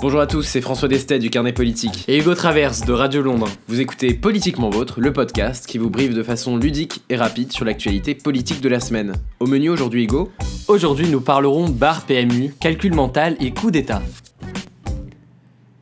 Bonjour à tous, c'est François Destet du Carnet Politique. Et Hugo Traverse de Radio Londres. Vous écoutez Politiquement Vôtre, le podcast qui vous brive de façon ludique et rapide sur l'actualité politique de la semaine. Au menu aujourd'hui, Hugo Aujourd'hui, nous parlerons barre PMU, calcul mental et coup d'État.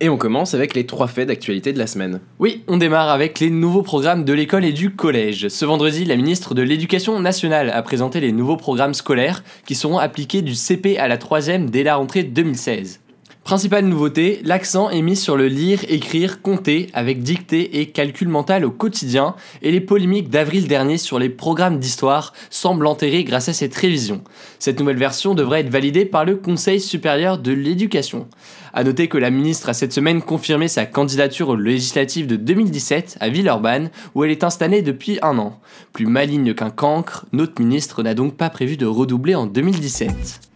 Et on commence avec les trois faits d'actualité de la semaine. Oui, on démarre avec les nouveaux programmes de l'école et du collège. Ce vendredi, la ministre de l'Éducation nationale a présenté les nouveaux programmes scolaires qui seront appliqués du CP à la 3 dès la rentrée 2016. Principale nouveauté, l'accent est mis sur le lire, écrire, compter avec dictée et calcul mental au quotidien et les polémiques d'avril dernier sur les programmes d'histoire semblent enterrées grâce à cette révision. Cette nouvelle version devrait être validée par le Conseil supérieur de l'éducation. A noter que la ministre a cette semaine confirmé sa candidature aux législatives de 2017 à Villeurbanne où elle est installée depuis un an. Plus maligne qu'un cancre, notre ministre n'a donc pas prévu de redoubler en 2017.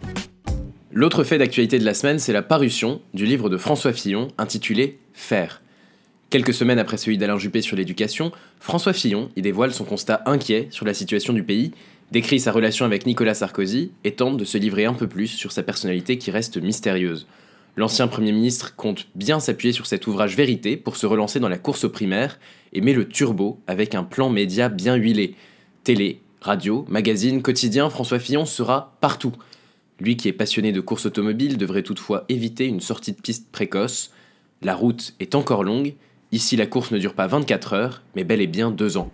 L'autre fait d'actualité de la semaine, c'est la parution du livre de François Fillon intitulé Faire. Quelques semaines après celui d'Alain Juppé sur l'éducation, François Fillon y dévoile son constat inquiet sur la situation du pays, décrit sa relation avec Nicolas Sarkozy et tente de se livrer un peu plus sur sa personnalité qui reste mystérieuse. L'ancien Premier ministre compte bien s'appuyer sur cet ouvrage vérité pour se relancer dans la course aux primaires et met le turbo avec un plan média bien huilé. Télé, radio, magazine, quotidien, François Fillon sera partout – lui qui est passionné de course automobile devrait toutefois éviter une sortie de piste précoce. La route est encore longue, ici la course ne dure pas 24 heures, mais bel et bien 2 ans.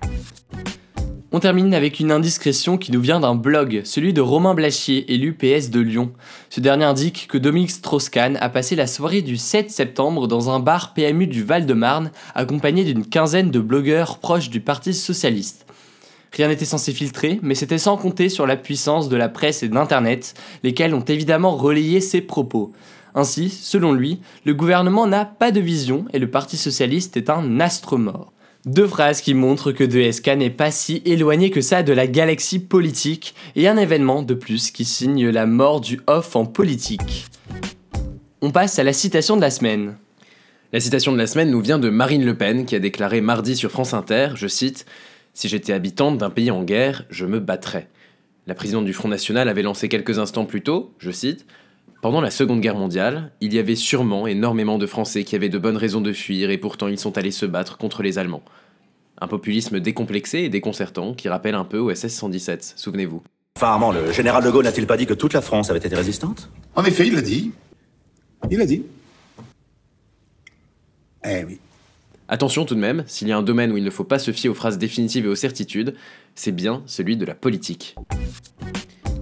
On termine avec une indiscrétion qui nous vient d'un blog, celui de Romain Blachier, élu PS de Lyon. Ce dernier indique que Dominique Strauss-Kahn a passé la soirée du 7 septembre dans un bar PMU du Val-de-Marne, accompagné d'une quinzaine de blogueurs proches du Parti Socialiste. Rien n'était censé filtrer, mais c'était sans compter sur la puissance de la presse et d'Internet, lesquels ont évidemment relayé ses propos. Ainsi, selon lui, le gouvernement n'a pas de vision et le Parti socialiste est un astre mort. Deux phrases qui montrent que DSK n'est pas si éloigné que ça de la galaxie politique, et un événement de plus qui signe la mort du off en politique. On passe à la citation de la semaine. La citation de la semaine nous vient de Marine Le Pen qui a déclaré mardi sur France Inter, je cite, si j'étais habitante d'un pays en guerre, je me battrais. La présidente du Front National avait lancé quelques instants plus tôt, je cite, Pendant la Seconde Guerre mondiale, il y avait sûrement énormément de Français qui avaient de bonnes raisons de fuir et pourtant ils sont allés se battre contre les Allemands. Un populisme décomplexé et déconcertant qui rappelle un peu au SS 117, souvenez-vous. Enfin, le général de Gaulle n'a-t-il pas dit que toute la France avait été résistante? En effet, il l'a dit. Il l'a dit. Eh oui. Attention tout de même, s'il y a un domaine où il ne faut pas se fier aux phrases définitives et aux certitudes, c'est bien celui de la politique.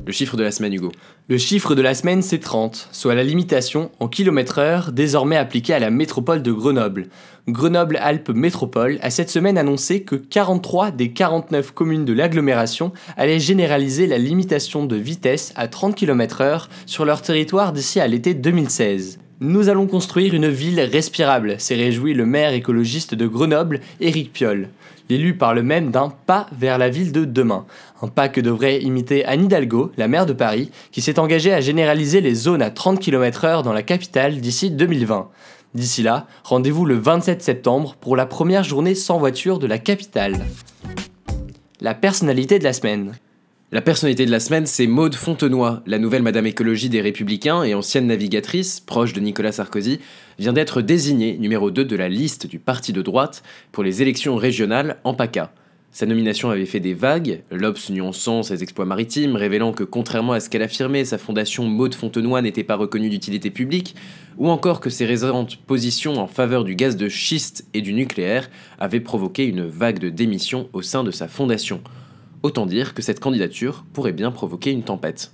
Le chiffre de la semaine, Hugo. Le chiffre de la semaine, c'est 30, soit la limitation en km heure désormais appliquée à la métropole de Grenoble. Grenoble-Alpes Métropole a cette semaine annoncé que 43 des 49 communes de l'agglomération allaient généraliser la limitation de vitesse à 30 km heure sur leur territoire d'ici à l'été 2016. Nous allons construire une ville respirable, s'est réjoui le maire écologiste de Grenoble, Éric Piolle. L'élu parle même d'un pas vers la ville de demain. Un pas que devrait imiter Anne Hidalgo, la maire de Paris, qui s'est engagée à généraliser les zones à 30 km/h dans la capitale d'ici 2020. D'ici là, rendez-vous le 27 septembre pour la première journée sans voiture de la capitale. La personnalité de la semaine. La personnalité de la semaine, c'est Maude Fontenoy, la nouvelle Madame Écologie des Républicains et ancienne navigatrice, proche de Nicolas Sarkozy, vient d'être désignée numéro 2 de la liste du parti de droite pour les élections régionales en PACA. Sa nomination avait fait des vagues, l'Obs nuançant ses exploits maritimes, révélant que contrairement à ce qu'elle affirmait, sa fondation Maude Fontenoy n'était pas reconnue d'utilité publique, ou encore que ses récentes positions en faveur du gaz de schiste et du nucléaire avaient provoqué une vague de démissions au sein de sa fondation. Autant dire que cette candidature pourrait bien provoquer une tempête.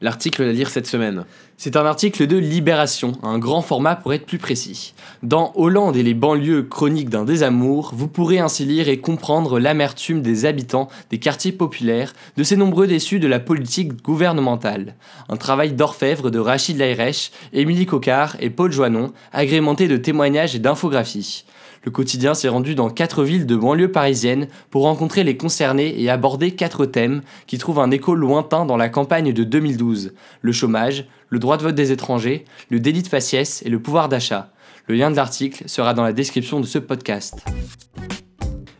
L'article à lire cette semaine. C'est un article de Libération, un grand format pour être plus précis. Dans Hollande et les banlieues chroniques d'un désamour, vous pourrez ainsi lire et comprendre l'amertume des habitants des quartiers populaires, de ces nombreux déçus de la politique gouvernementale. Un travail d'orfèvre de Rachid Lairech, Émilie Cocard et Paul Joannon, agrémenté de témoignages et d'infographies. Le quotidien s'est rendu dans quatre villes de banlieue parisienne pour rencontrer les concernés et aborder quatre thèmes qui trouvent un écho lointain dans la campagne de 2012. Le chômage, le droit de vote des étrangers, le délit de faciès et le pouvoir d'achat. Le lien de l'article sera dans la description de ce podcast.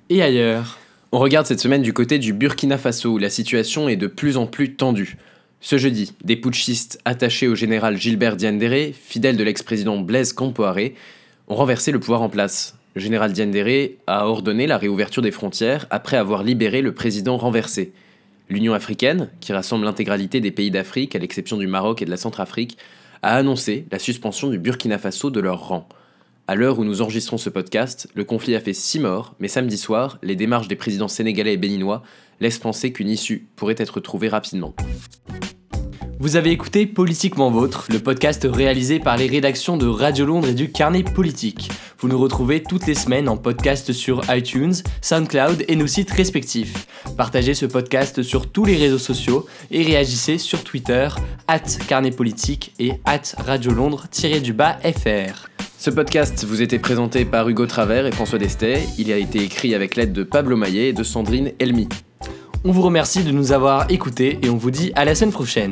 Et ailleurs On regarde cette semaine du côté du Burkina Faso où la situation est de plus en plus tendue. Ce jeudi, des putschistes attachés au général Gilbert Diendéré, fidèle de l'ex-président Blaise Compaoré, ont renversé le pouvoir en place. Le général Diendéré a ordonné la réouverture des frontières après avoir libéré le président renversé. L'Union africaine, qui rassemble l'intégralité des pays d'Afrique à l'exception du Maroc et de la Centrafrique, a annoncé la suspension du Burkina Faso de leur rang. À l'heure où nous enregistrons ce podcast, le conflit a fait six morts, mais samedi soir, les démarches des présidents sénégalais et béninois laissent penser qu'une issue pourrait être trouvée rapidement. Vous avez écouté Politiquement Vôtre, le podcast réalisé par les rédactions de Radio Londres et du Carnet Politique. Vous nous retrouvez toutes les semaines en podcast sur iTunes, SoundCloud et nos sites respectifs. Partagez ce podcast sur tous les réseaux sociaux et réagissez sur Twitter, at Carnet Politique et at Radio Londres-FR. Ce podcast vous était présenté par Hugo Travers et François Destet. Il a été écrit avec l'aide de Pablo Maillet et de Sandrine Elmi. On vous remercie de nous avoir écoutés et on vous dit à la semaine prochaine.